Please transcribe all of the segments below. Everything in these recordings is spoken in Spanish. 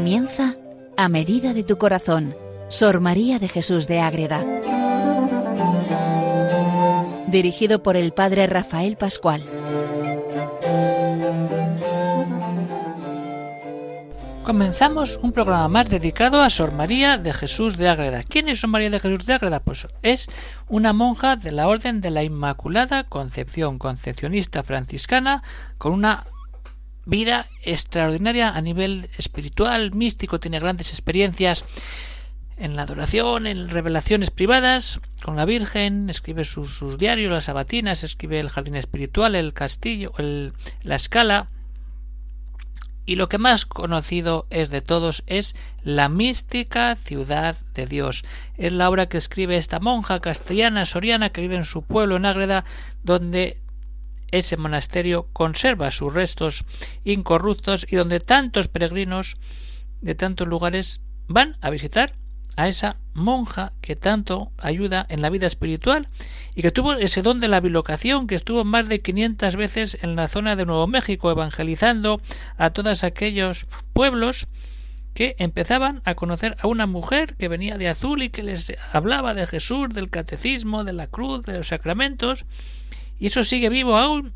Comienza a medida de tu corazón, Sor María de Jesús de Ágreda. Dirigido por el Padre Rafael Pascual. Comenzamos un programa más dedicado a Sor María de Jesús de Ágreda. ¿Quién es Sor María de Jesús de Ágreda? Pues es una monja de la Orden de la Inmaculada Concepción, concepcionista franciscana, con una vida extraordinaria a nivel espiritual, místico, tiene grandes experiencias en la adoración, en revelaciones privadas con la Virgen, escribe sus, diarios, las sabatinas, escribe el jardín espiritual, el castillo, la escala, y lo que más conocido es de todos es La mística ciudad de Dios. Es la obra que escribe esta monja castellana soriana que vive en su pueblo en Ágreda, donde ese monasterio conserva sus restos incorruptos y donde tantos peregrinos de tantos lugares van a visitar a esa monja que tanto ayuda en la vida espiritual y que tuvo ese don de la bilocación, que estuvo más de 500 veces en la zona de Nuevo México evangelizando a todos aquellos pueblos que empezaban a conocer a una mujer que venía de azul y que les hablaba de Jesús, del catecismo, de la cruz, de los sacramentos, y eso sigue vivo aún.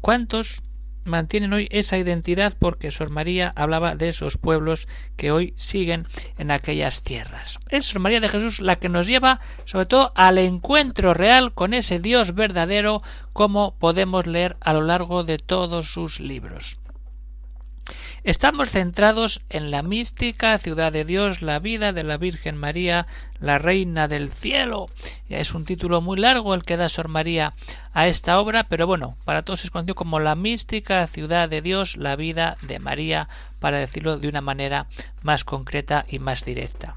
¿Cuántos mantienen hoy esa identidad porque Sor María hablaba de esos pueblos que hoy siguen en aquellas tierras. Es Sor María de Jesús la que nos lleva sobre todo al encuentro real con ese Dios verdadero como podemos leer a lo largo de todos sus libros. Estamos centrados en la mística ciudad de Dios, la vida de la Virgen María, la Reina del Cielo. Es un título muy largo el que da Sor María a esta obra, pero bueno, para todos es conocido como la mística ciudad de Dios, la vida de María, para decirlo de una manera más concreta y más directa.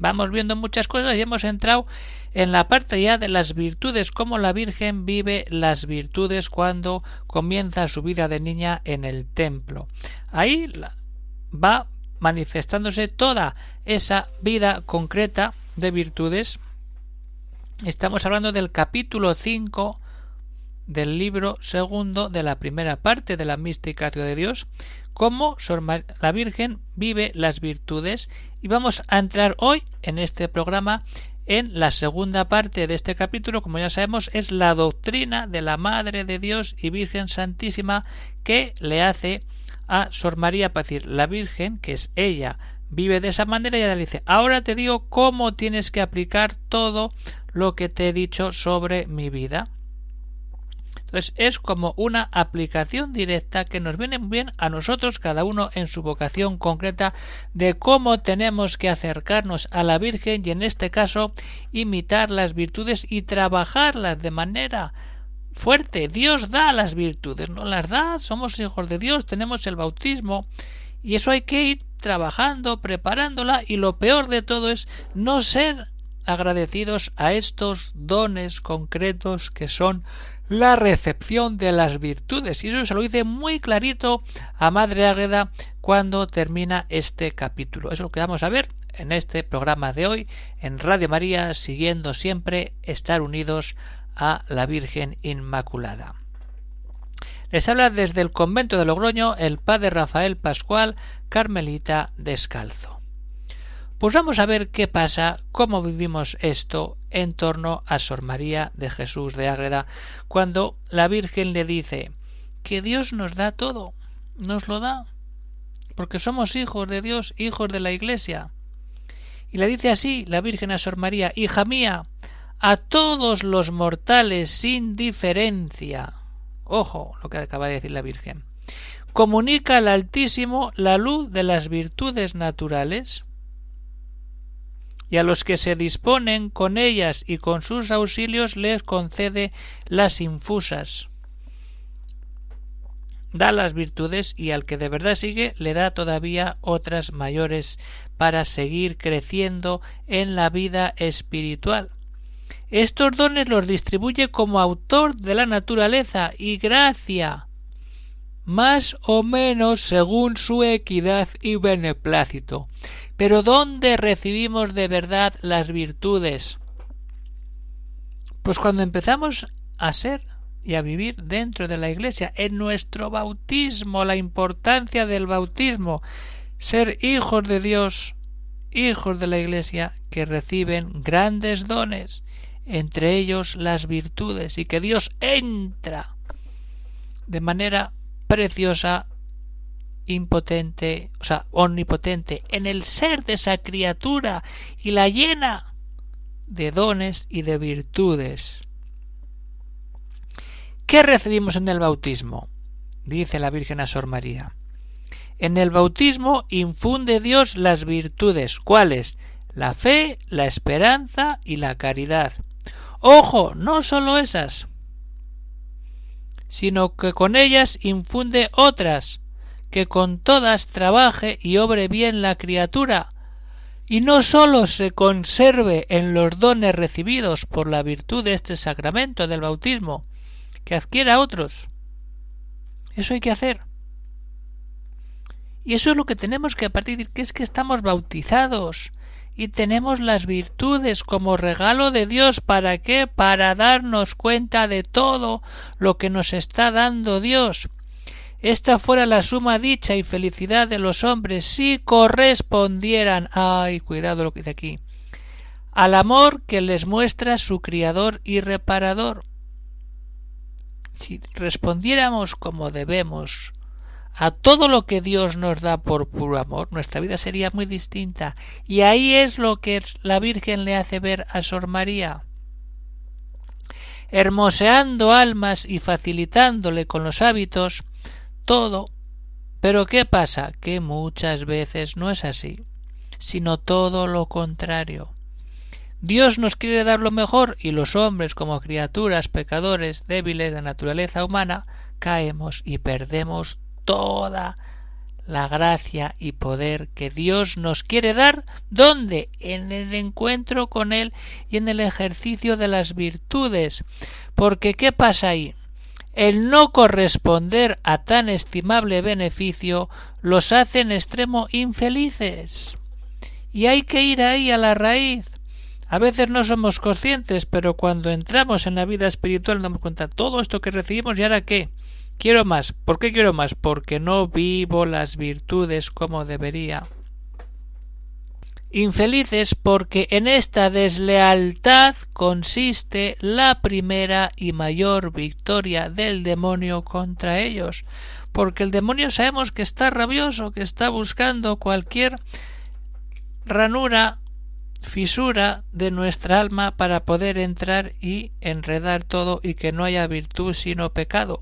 Vamos viendo muchas cosas y hemos entrado en la parte ya de las virtudes, cómo la Virgen vive las virtudes cuando comienza su vida de niña en el templo. Ahí va manifestándose toda esa vida concreta de virtudes. Estamos hablando del capítulo 5 del libro segundo de la primera parte de la mística de Dios, cómo la Virgen vive las virtudes. Y vamos a entrar hoy en este programa en la segunda parte de este capítulo, como ya sabemos, es la doctrina de la Madre de Dios y Virgen Santísima que le hace a Sor María para decir la Virgen, que es ella, vive de esa manera. Y ella le dice ahora te digo cómo tienes que aplicar todo lo que te he dicho sobre mi vida. Entonces es como una aplicación directa que nos viene bien a nosotros, cada uno en su vocación concreta, de cómo tenemos que acercarnos a la Virgen y en este caso imitar las virtudes y trabajarlas de manera fuerte. Dios da las virtudes, no las da, somos hijos de Dios, tenemos el bautismo y eso hay que ir trabajando, preparándola y lo peor de todo es no ser agradecidos a estos dones concretos que son la recepción de las virtudes. Y eso se lo dice muy clarito a Madre Ágreda cuando termina este capítulo. Eso es lo que vamos a ver en este programa de hoy en Radio María, siguiendo siempre estar unidos a la Virgen Inmaculada. Les habla desde el convento de Logroño el padre Rafael Pascual, Carmelita Descalzo. Pues vamos a ver qué pasa, cómo vivimos esto en torno a Sor María de Jesús de Ágreda, cuando la Virgen le dice que Dios nos da todo, nos lo da, porque somos hijos de Dios, hijos de la Iglesia. Y le dice así la Virgen a Sor María, hija mía, a todos los mortales sin diferencia. Ojo lo que acaba de decir la Virgen. Comunica al Altísimo la luz de las virtudes naturales y a los que se disponen con ellas y con sus auxilios les concede las infusas. Da las virtudes y al que de verdad sigue le da todavía otras mayores para seguir creciendo en la vida espiritual. Estos dones los distribuye como autor de la naturaleza y gracia, más o menos según su equidad y beneplácito. Pero ¿dónde recibimos de verdad las virtudes? Pues cuando empezamos a ser y a vivir dentro de la Iglesia, en nuestro bautismo, la importancia del bautismo. ser hijos de Dios, hijos de la Iglesia, que reciben grandes dones, entre ellos las virtudes, y que Dios entra de manera preciosa, impotente, o sea, omnipotente, en el ser de esa criatura y la llena de dones y de virtudes. ¿Qué recibimos en el bautismo? Dice la Virgen a Sor María. En el bautismo infunde Dios las virtudes, ¿cuáles? La fe, la esperanza y la caridad. Ojo, no solo esas, sino que con ellas infunde otras, que con todas trabaje y obre bien la criatura, y no sólo se conserve en los dones recibidos por la virtud de este sacramento del bautismo, que adquiera otros. Eso hay que hacer. Y eso es lo que tenemos que partir, que es que estamos bautizados y tenemos las virtudes como regalo de Dios. ¿Para qué? Para darnos cuenta de todo lo que nos está dando Dios. Esta fuera la suma dicha y felicidad de los hombres si correspondieran. Ay, cuidado lo que dice aquí. Al amor que les muestra su Criador y Reparador. Si respondiéramos como debemos a todo lo que Dios nos da por puro amor, nuestra vida sería muy distinta. Y ahí es lo que la Virgen le hace ver a Sor María. Hermoseando almas y facilitándole con los hábitos todo. Pero ¿qué pasa? Que muchas veces no es así, sino todo lo contrario. Dios nos quiere dar lo mejor y los hombres como criaturas pecadores débiles de naturaleza humana caemos y perdemos toda la gracia y poder que Dios nos quiere dar, ¿dónde? En el encuentro con Él y en el ejercicio de las virtudes. Porque ¿qué pasa ahí? El no corresponder a tan estimable beneficio los hace en extremo infelices. Y hay que ir ahí a la raíz. A veces no somos conscientes, pero cuando entramos en la vida espiritual nos damos cuenta todo esto que recibimos y ahora qué. Quiero más. ¿Por qué quiero más? Porque no vivo las virtudes como debería. Infelices porque en esta deslealtad consiste la primera y mayor victoria del demonio contra ellos, porque el demonio sabemos que está rabioso, que está buscando cualquier ranura, fisura de nuestra alma para poder entrar y enredar todo y que no haya virtud sino pecado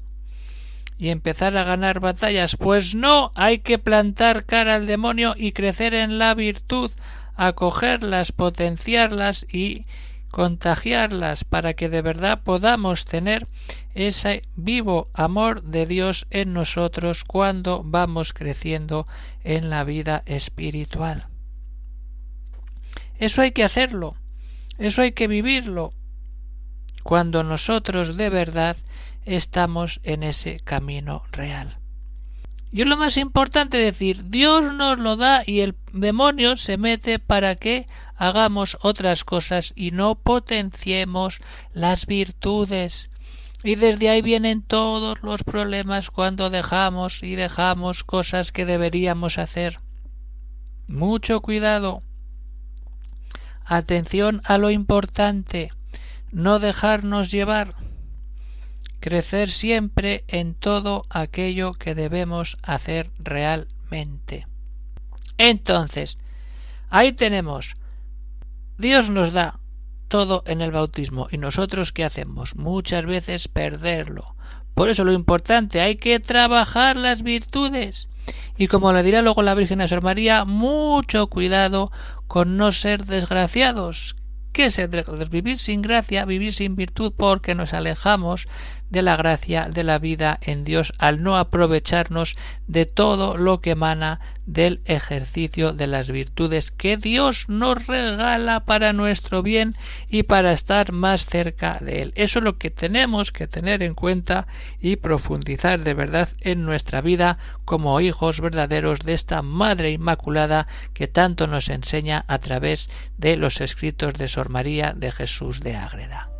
y empezar a ganar batallas. Pues no, hay que plantar cara al demonio y crecer en la virtud, acogerlas, potenciarlas y contagiarlas para que de verdad podamos tener ese vivo amor de Dios en nosotros cuando vamos creciendo en la vida espiritual. Eso hay que hacerlo, eso hay que vivirlo, cuando nosotros de verdad estamos en ese camino real. Y es lo más importante decir, Dios nos lo da y el demonio se mete para que hagamos otras cosas y no potenciemos las virtudes. Y desde ahí vienen todos los problemas cuando dejamos y dejamos cosas que deberíamos hacer. Mucho cuidado. Atención a lo importante. No dejarnos llevar crecer siempre en todo aquello que debemos hacer realmente. Entonces, ahí tenemos, Dios nos da todo en el bautismo y nosotros qué hacemos? Muchas veces perderlo. Por eso lo importante, hay que trabajar las virtudes. Y como le dirá luego la Virgen a Sor María, mucho cuidado con no ser desgraciados, ¿Qué es Vivir sin gracia, vivir sin virtud, porque nos alejamos de la gracia de la vida en Dios al no aprovecharnos de todo lo que emana del ejercicio de las virtudes que Dios nos regala para nuestro bien y para estar más cerca de Él. Eso es lo que tenemos que tener en cuenta y profundizar de verdad en nuestra vida como hijos verdaderos de esta Madre Inmaculada que tanto nos enseña a través de los escritos de Sor María de Jesús de Ágreda.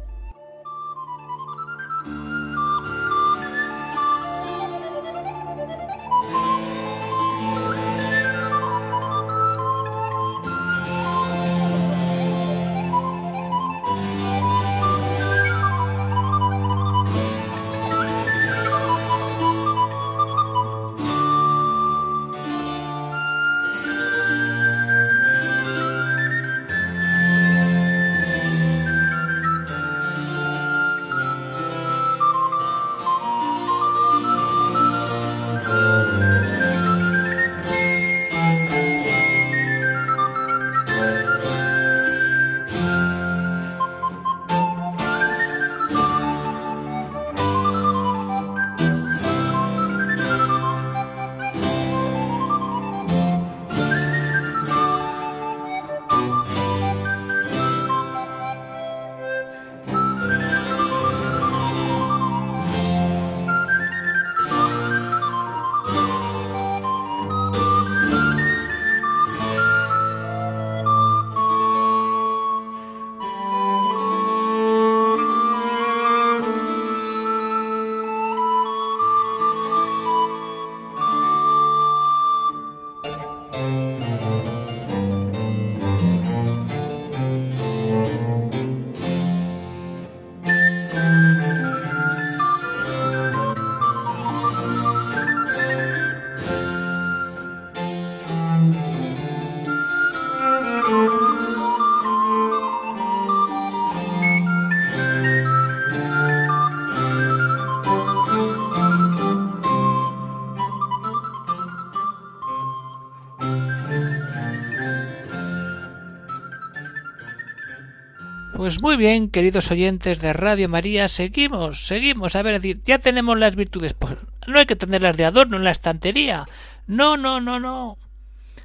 Pues muy bien, queridos oyentes de Radio María, seguimos, seguimos. A ver, ya tenemos las virtudes. Pues no hay que tenerlas de adorno en la estantería. No, no, no, no.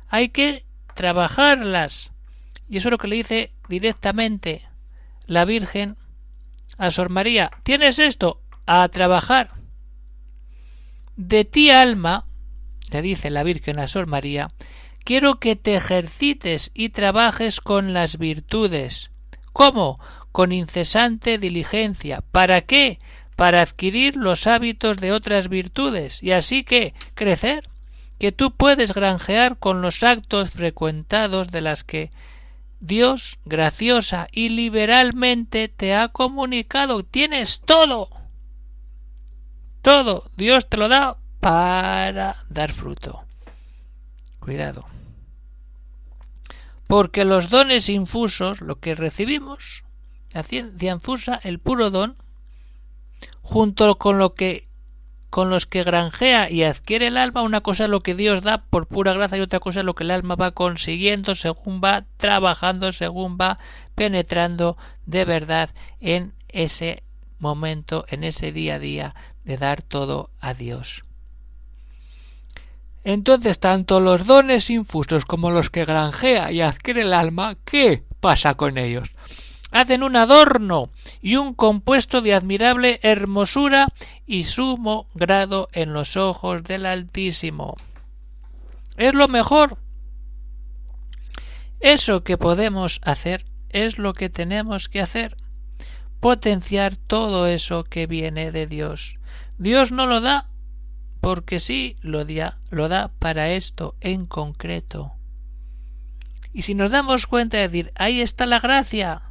Hay que trabajarlas. Y eso es lo que le dice directamente la Virgen a Sor María. ¿Tienes esto? A trabajar. De ti, alma, le dice la Virgen a Sor María, quiero que te ejercites y trabajes con las virtudes. ¿Cómo? Con incesante diligencia. ¿Para qué? Para adquirir los hábitos de otras virtudes y así que crecer, que tú puedes granjear con los actos frecuentados de las que Dios graciosa y liberalmente te ha comunicado. Tienes todo. Todo. Dios te lo da para dar fruto. Cuidado. Porque los dones infusos, lo que recibimos, la ciencia infusa, el puro don, junto con lo que con los que granjea y adquiere el alma, una cosa es lo que Dios da por pura gracia y otra cosa es lo que el alma va consiguiendo según va trabajando, según va penetrando de verdad en ese momento, en ese día a día de dar todo a Dios. Entonces, tanto los dones infusos como los que granjea y adquiere el alma, ¿qué pasa con ellos? Hacen un adorno y un compuesto de admirable hermosura y sumo grado en los ojos del Altísimo. Es lo mejor. Eso que podemos hacer es lo que tenemos que hacer. Potenciar todo eso que viene de Dios. Dios no lo da porque sí lo, da para esto en concreto. Y si nos damos cuenta de decir, ahí está la gracia,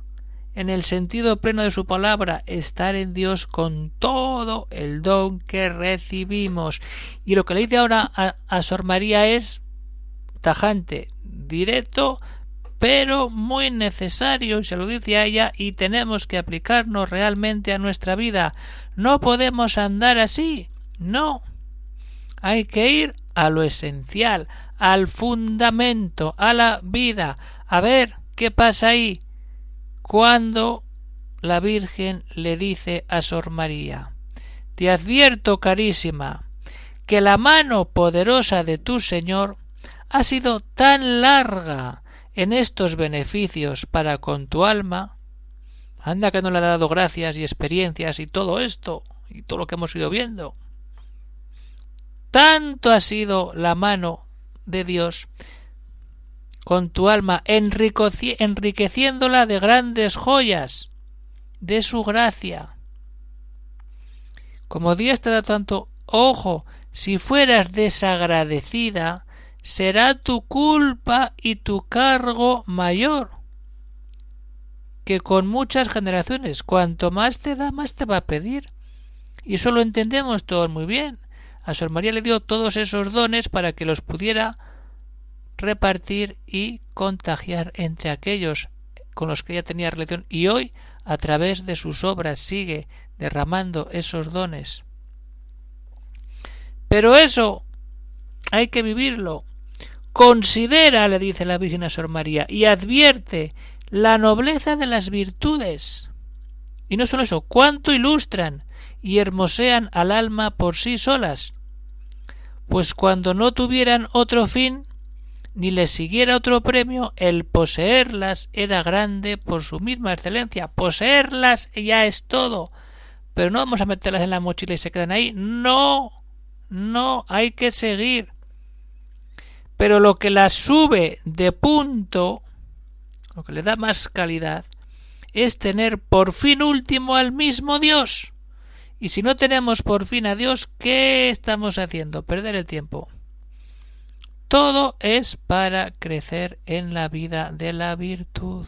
en el sentido pleno de su palabra, estar en Dios con todo el don que recibimos. Y lo que le dice ahora a, a Sor María es tajante, directo, pero muy necesario, y se lo dice a ella, y tenemos que aplicarnos realmente a nuestra vida. No podemos andar así, no. Hay que ir a lo esencial, al fundamento, a la vida. A ver qué pasa ahí. Cuando la Virgen le dice a Sor María Te advierto, carísima, que la mano poderosa de tu Señor ha sido tan larga en estos beneficios para con tu alma. Anda que no le ha dado gracias y experiencias y todo esto y todo lo que hemos ido viendo tanto ha sido la mano de Dios con tu alma, enriqueciéndola de grandes joyas de su gracia. Como Dios te da tanto, ojo, si fueras desagradecida, será tu culpa y tu cargo mayor que con muchas generaciones. Cuanto más te da, más te va a pedir. Y eso lo entendemos todos muy bien a Sor María le dio todos esos dones para que los pudiera repartir y contagiar entre aquellos con los que ella tenía relación y hoy a través de sus obras sigue derramando esos dones. Pero eso hay que vivirlo. Considera, le dice la Virgen a Sor María, y advierte la nobleza de las virtudes. Y no solo eso, cuánto ilustran y hermosean al alma por sí solas, pues cuando no tuvieran otro fin, ni les siguiera otro premio, el poseerlas era grande por su misma excelencia. Poseerlas ya es todo. Pero no vamos a meterlas en la mochila y se quedan ahí. No, no, hay que seguir. Pero lo que las sube de punto, lo que le da más calidad, es tener por fin último al mismo Dios. Y si no tenemos por fin a Dios, ¿qué estamos haciendo? Perder el tiempo. Todo es para crecer en la vida de la virtud,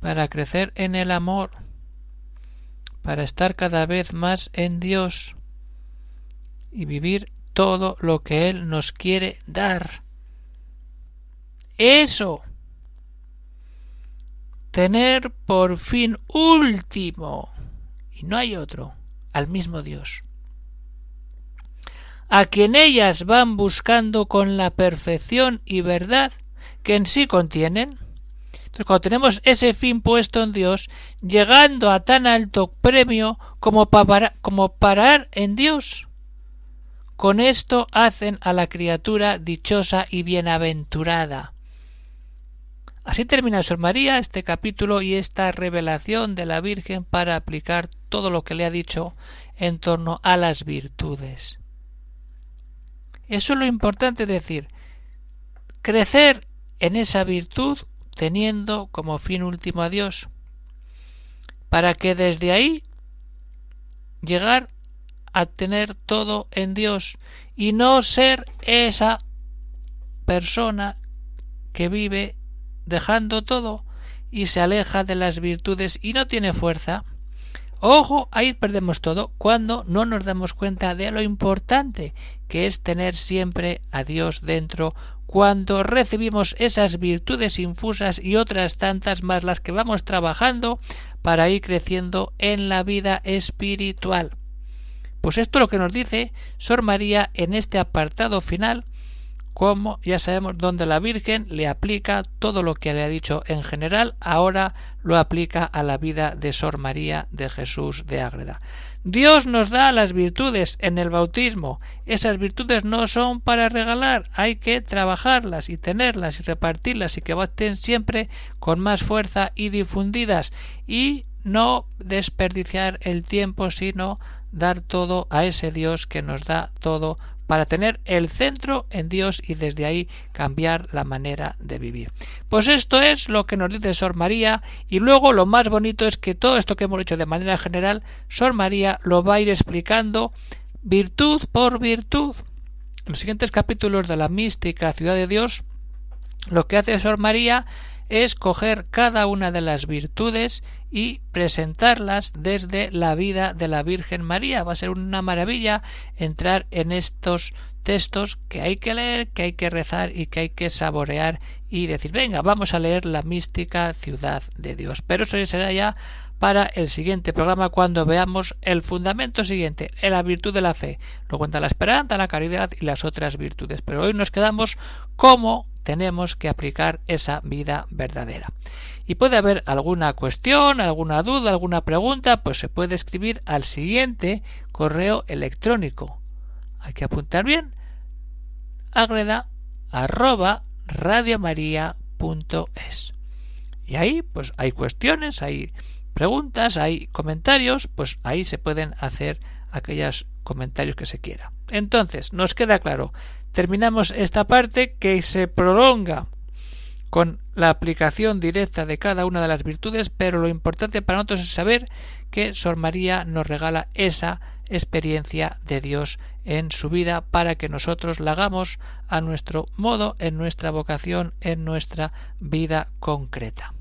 para crecer en el amor, para estar cada vez más en Dios y vivir todo lo que Él nos quiere dar. Eso. Tener por fin último y no hay otro, al mismo Dios, a quien ellas van buscando con la perfección y verdad que en sí contienen. Entonces, cuando tenemos ese fin puesto en Dios, llegando a tan alto premio como, como parar en Dios, con esto hacen a la criatura dichosa y bienaventurada. Así termina Sor María este capítulo y esta revelación de la Virgen para aplicar todo lo que le ha dicho en torno a las virtudes. Eso es lo importante decir, crecer en esa virtud teniendo como fin último a Dios, para que desde ahí llegar a tener todo en Dios y no ser esa persona que vive dejando todo y se aleja de las virtudes y no tiene fuerza. Ojo, ahí perdemos todo cuando no nos damos cuenta de lo importante que es tener siempre a Dios dentro cuando recibimos esas virtudes infusas y otras tantas más las que vamos trabajando para ir creciendo en la vida espiritual. Pues esto es lo que nos dice Sor María en este apartado final, como ya sabemos donde la Virgen le aplica todo lo que le ha dicho en general, ahora lo aplica a la vida de Sor María de Jesús de Ágreda. Dios nos da las virtudes en el bautismo. Esas virtudes no son para regalar, hay que trabajarlas y tenerlas y repartirlas y que estén siempre con más fuerza y difundidas y no desperdiciar el tiempo, sino dar todo a ese Dios que nos da todo para tener el centro en Dios y desde ahí cambiar la manera de vivir. Pues esto es lo que nos dice Sor María y luego lo más bonito es que todo esto que hemos hecho de manera general, Sor María lo va a ir explicando virtud por virtud. En los siguientes capítulos de la mística ciudad de Dios, lo que hace Sor María es coger cada una de las virtudes y presentarlas desde la vida de la Virgen María. Va a ser una maravilla entrar en estos textos que hay que leer, que hay que rezar y que hay que saborear y decir, venga, vamos a leer la mística ciudad de Dios. Pero eso será ya para el siguiente programa cuando veamos el fundamento siguiente, la virtud de la fe. Luego cuenta la esperanza, la caridad y las otras virtudes. Pero hoy nos quedamos como tenemos que aplicar esa vida verdadera. Y puede haber alguna cuestión, alguna duda, alguna pregunta, pues se puede escribir al siguiente correo electrónico. Hay que apuntar bien. agreda arroba radiomaria.es. Y ahí pues hay cuestiones, hay preguntas, hay comentarios, pues ahí se pueden hacer aquellos comentarios que se quiera. Entonces, nos queda claro terminamos esta parte que se prolonga con la aplicación directa de cada una de las virtudes, pero lo importante para nosotros es saber que Sor María nos regala esa experiencia de Dios en su vida para que nosotros la hagamos a nuestro modo, en nuestra vocación, en nuestra vida concreta.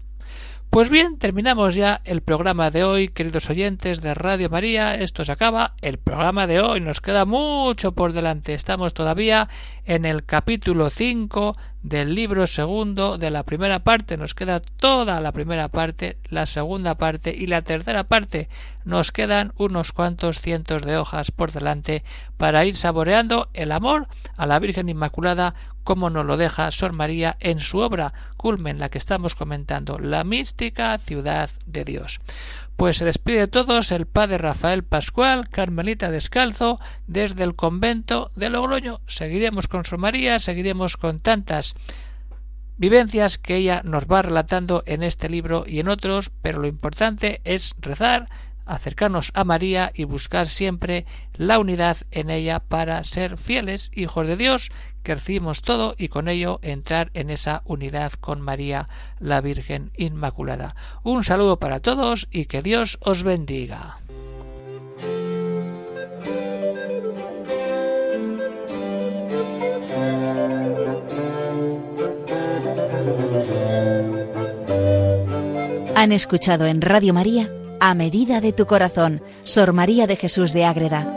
Pues bien, terminamos ya el programa de hoy, queridos oyentes de Radio María. Esto se acaba el programa de hoy. Nos queda mucho por delante. Estamos todavía en el capítulo 5 del libro segundo de la primera parte. Nos queda toda la primera parte, la segunda parte y la tercera parte. Nos quedan unos cuantos cientos de hojas por delante para ir saboreando el amor a la Virgen Inmaculada como nos lo deja Sor María en su obra culmen, la que estamos comentando, La mística ciudad de Dios. Pues se despide de todos el padre Rafael Pascual, Carmelita Descalzo, desde el convento de Logroño. Seguiremos con Sor María, seguiremos con tantas vivencias que ella nos va relatando en este libro y en otros, pero lo importante es rezar, acercarnos a María y buscar siempre la unidad en ella para ser fieles hijos de Dios, que todo y con ello entrar en esa unidad con María, la Virgen Inmaculada. Un saludo para todos y que Dios os bendiga. Han escuchado en Radio María a medida de tu corazón, Sor María de Jesús de Ágreda.